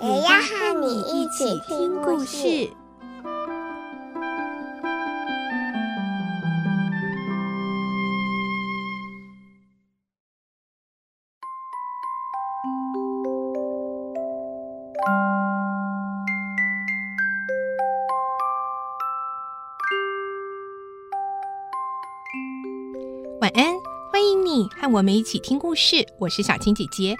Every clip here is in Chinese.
也要和你一起听故事。和我们一起听故事。我是小青姐姐。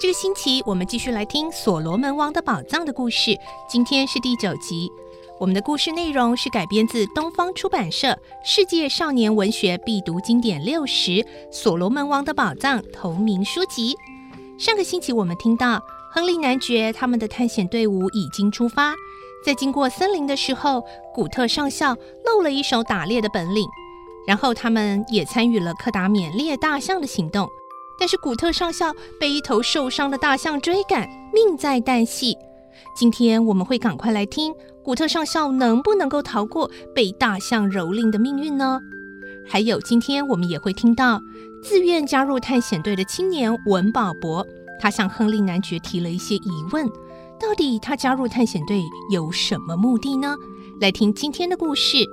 这个星期我们继续来听《所罗门王的宝藏》的故事。今天是第九集。我们的故事内容是改编自东方出版社《世界少年文学必读经典六十》《所罗门王的宝藏》同名书籍。上个星期我们听到亨利男爵他们的探险队伍已经出发，在经过森林的时候，古特上校露了一手打猎的本领。然后他们也参与了柯达缅猎大象的行动，但是古特上校被一头受伤的大象追赶，命在旦夕。今天我们会赶快来听古特上校能不能够逃过被大象蹂躏的命运呢？还有今天我们也会听到自愿加入探险队的青年文保博，他向亨利男爵提了一些疑问，到底他加入探险队有什么目的呢？来听今天的故事。《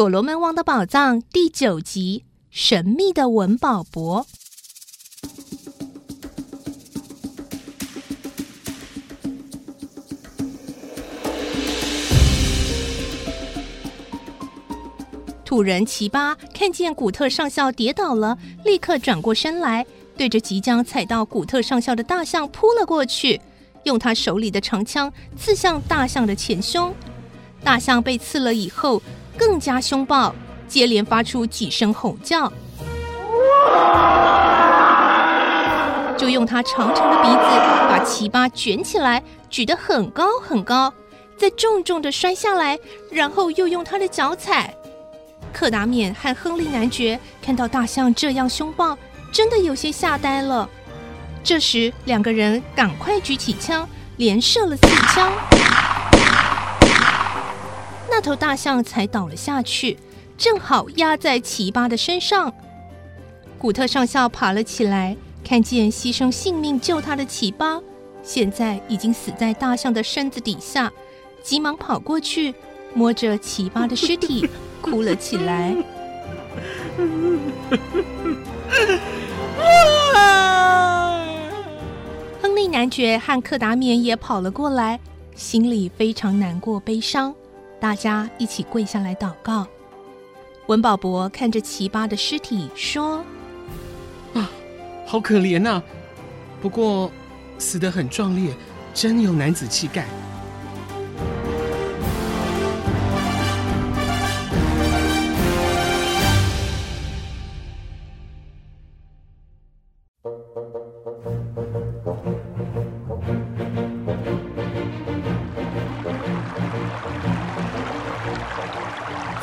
所罗门王的宝藏》第九集：神秘的文保博。土人奇巴看见古特上校跌倒了，立刻转过身来，对着即将踩到古特上校的大象扑了过去，用他手里的长枪刺向大象的前胸。大象被刺了以后，更加凶暴，接连发出几声吼叫，就用它长长的鼻子把奇巴卷起来，举得很高很高，再重重的摔下来，然后又用它的脚踩。克达缅和亨利男爵看到大象这样凶暴，真的有些吓呆了。这时，两个人赶快举起枪，连射了四枪。那头大象才倒了下去，正好压在奇巴的身上。古特上校爬了起来，看见牺牲性命救他的奇巴，现在已经死在大象的身子底下，急忙跑过去，摸着奇巴的尸体，哭了起来。亨利男爵和克达缅也跑了过来，心里非常难过、悲伤。大家一起跪下来祷告。文保博看着奇巴的尸体说：“啊，好可怜呐！不过死得很壮烈，真有男子气概。”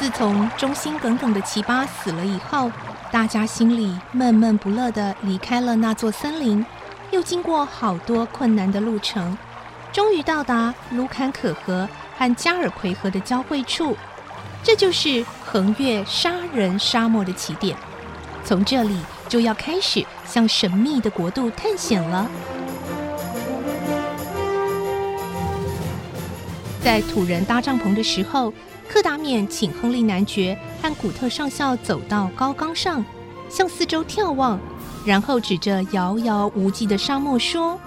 自从忠心耿耿的奇巴死了以后，大家心里闷闷不乐地离开了那座森林，又经过好多困难的路程，终于到达卢坎可河和加尔奎河的交汇处，这就是横越杀人沙漠的起点。从这里就要开始向神秘的国度探险了。在土人搭帐篷的时候，柯达缅请亨利男爵和古特上校走到高岗上，向四周眺望，然后指着遥遥无际的沙漠说：“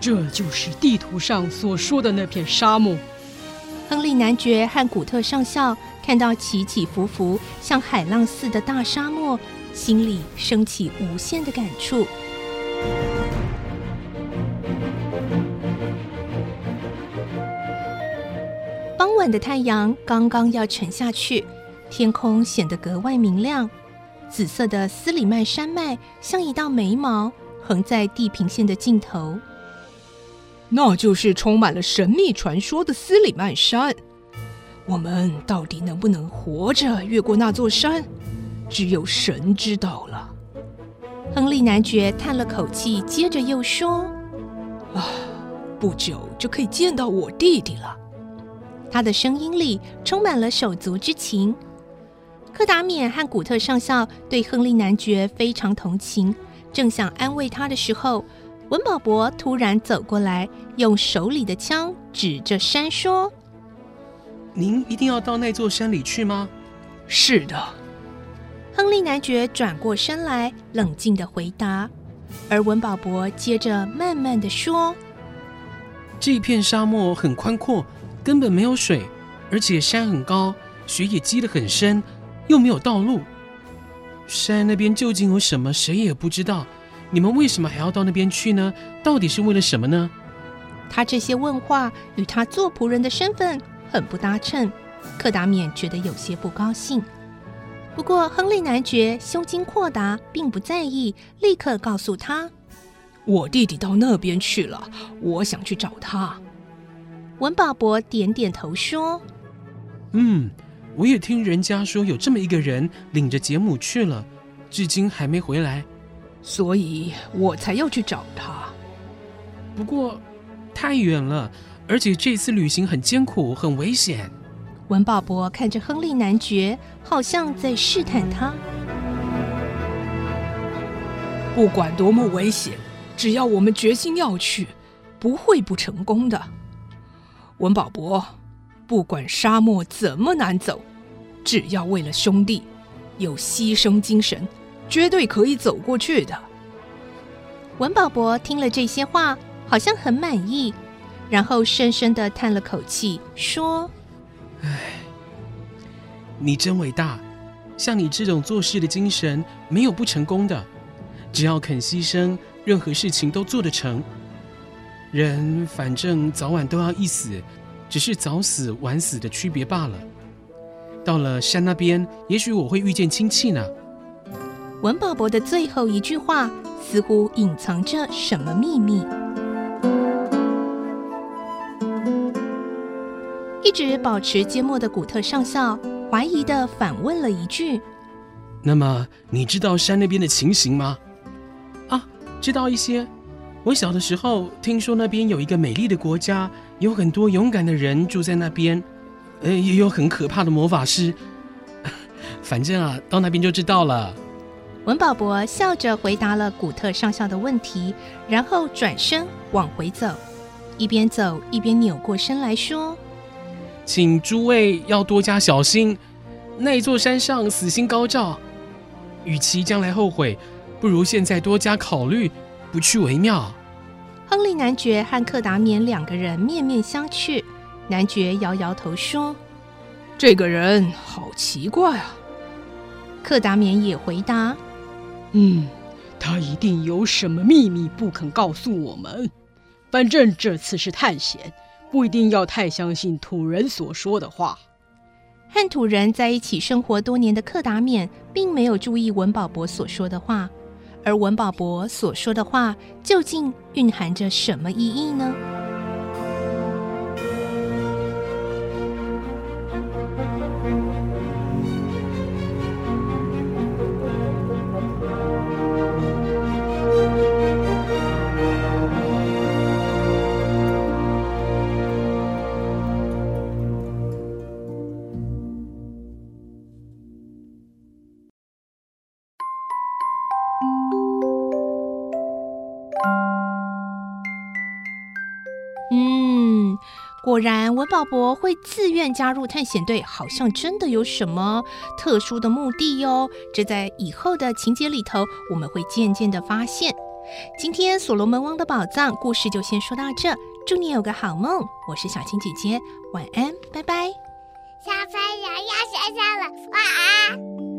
这就是地图上所说的那片沙漠。”亨利男爵和古特上校看到起起伏伏、像海浪似的大沙漠，心里升起无限的感触。晚的太阳刚刚要沉下去，天空显得格外明亮。紫色的斯里曼山脉像一道眉毛，横在地平线的尽头。那就是充满了神秘传说的斯里曼山。我们到底能不能活着越过那座山，只有神知道了。亨利男爵叹了口气，接着又说：“啊，不久就可以见到我弟弟了。”他的声音里充满了手足之情。柯达冕和古特上校对亨利男爵非常同情，正想安慰他的时候，文保博突然走过来，用手里的枪指着山说。您一定要到那座山里去吗？是的。亨利男爵转过身来，冷静的回答。而文保博接着慢慢的说：“这片沙漠很宽阔，根本没有水，而且山很高，雪也积得很深，又没有道路。山那边究竟有什么，谁也不知道。你们为什么还要到那边去呢？到底是为了什么呢？”他这些问话与他做仆人的身份。很不搭衬，柯达免觉得有些不高兴。不过亨利男爵胸襟阔达，并不在意，立刻告诉他：“我弟弟到那边去了，我想去找他。”文保博点点头说：“嗯，我也听人家说有这么一个人领着杰姆去了，至今还没回来，所以我才要去找他。不过太远了。”而且这次旅行很艰苦，很危险。文保博看着亨利男爵，好像在试探他。不管多么危险，只要我们决心要去，不会不成功的。文保博，不管沙漠怎么难走，只要为了兄弟，有牺牲精神，绝对可以走过去的。文保博听了这些话，好像很满意。然后深深的叹了口气，说：“唉，你真伟大！像你这种做事的精神，没有不成功的。只要肯牺牲，任何事情都做得成。人反正早晚都要一死，只是早死晚死的区别罢了。到了山那边，也许我会遇见亲戚呢。”文保博的最后一句话，似乎隐藏着什么秘密。一直保持缄默的古特上校怀疑的反问了一句：“那么你知道山那边的情形吗？”“啊，知道一些。我小的时候听说那边有一个美丽的国家，有很多勇敢的人住在那边，呃，也有很可怕的魔法师。反正啊，到那边就知道了。”文保博笑着回答了古特上校的问题，然后转身往回走，一边走一边扭过身来说。请诸位要多加小心，那座山上死星高照，与其将来后悔，不如现在多加考虑，不去为妙。亨利男爵和克达缅两个人面面相觑，男爵摇摇头说：“这个人好奇怪啊。”克达缅也回答：“嗯，他一定有什么秘密不肯告诉我们。反正这次是探险。”不一定要太相信土人所说的话。和土人在一起生活多年的克达缅，并没有注意文保博所说的话，而文保博所说的话，究竟蕴含着什么意义呢？果然，文保博会自愿加入探险队，好像真的有什么特殊的目的哟。这在以后的情节里头，我们会渐渐的发现。今天所罗门王的宝藏故事就先说到这，祝你有个好梦。我是小青姐姐，晚安，拜拜。小朋友要睡觉了，晚安。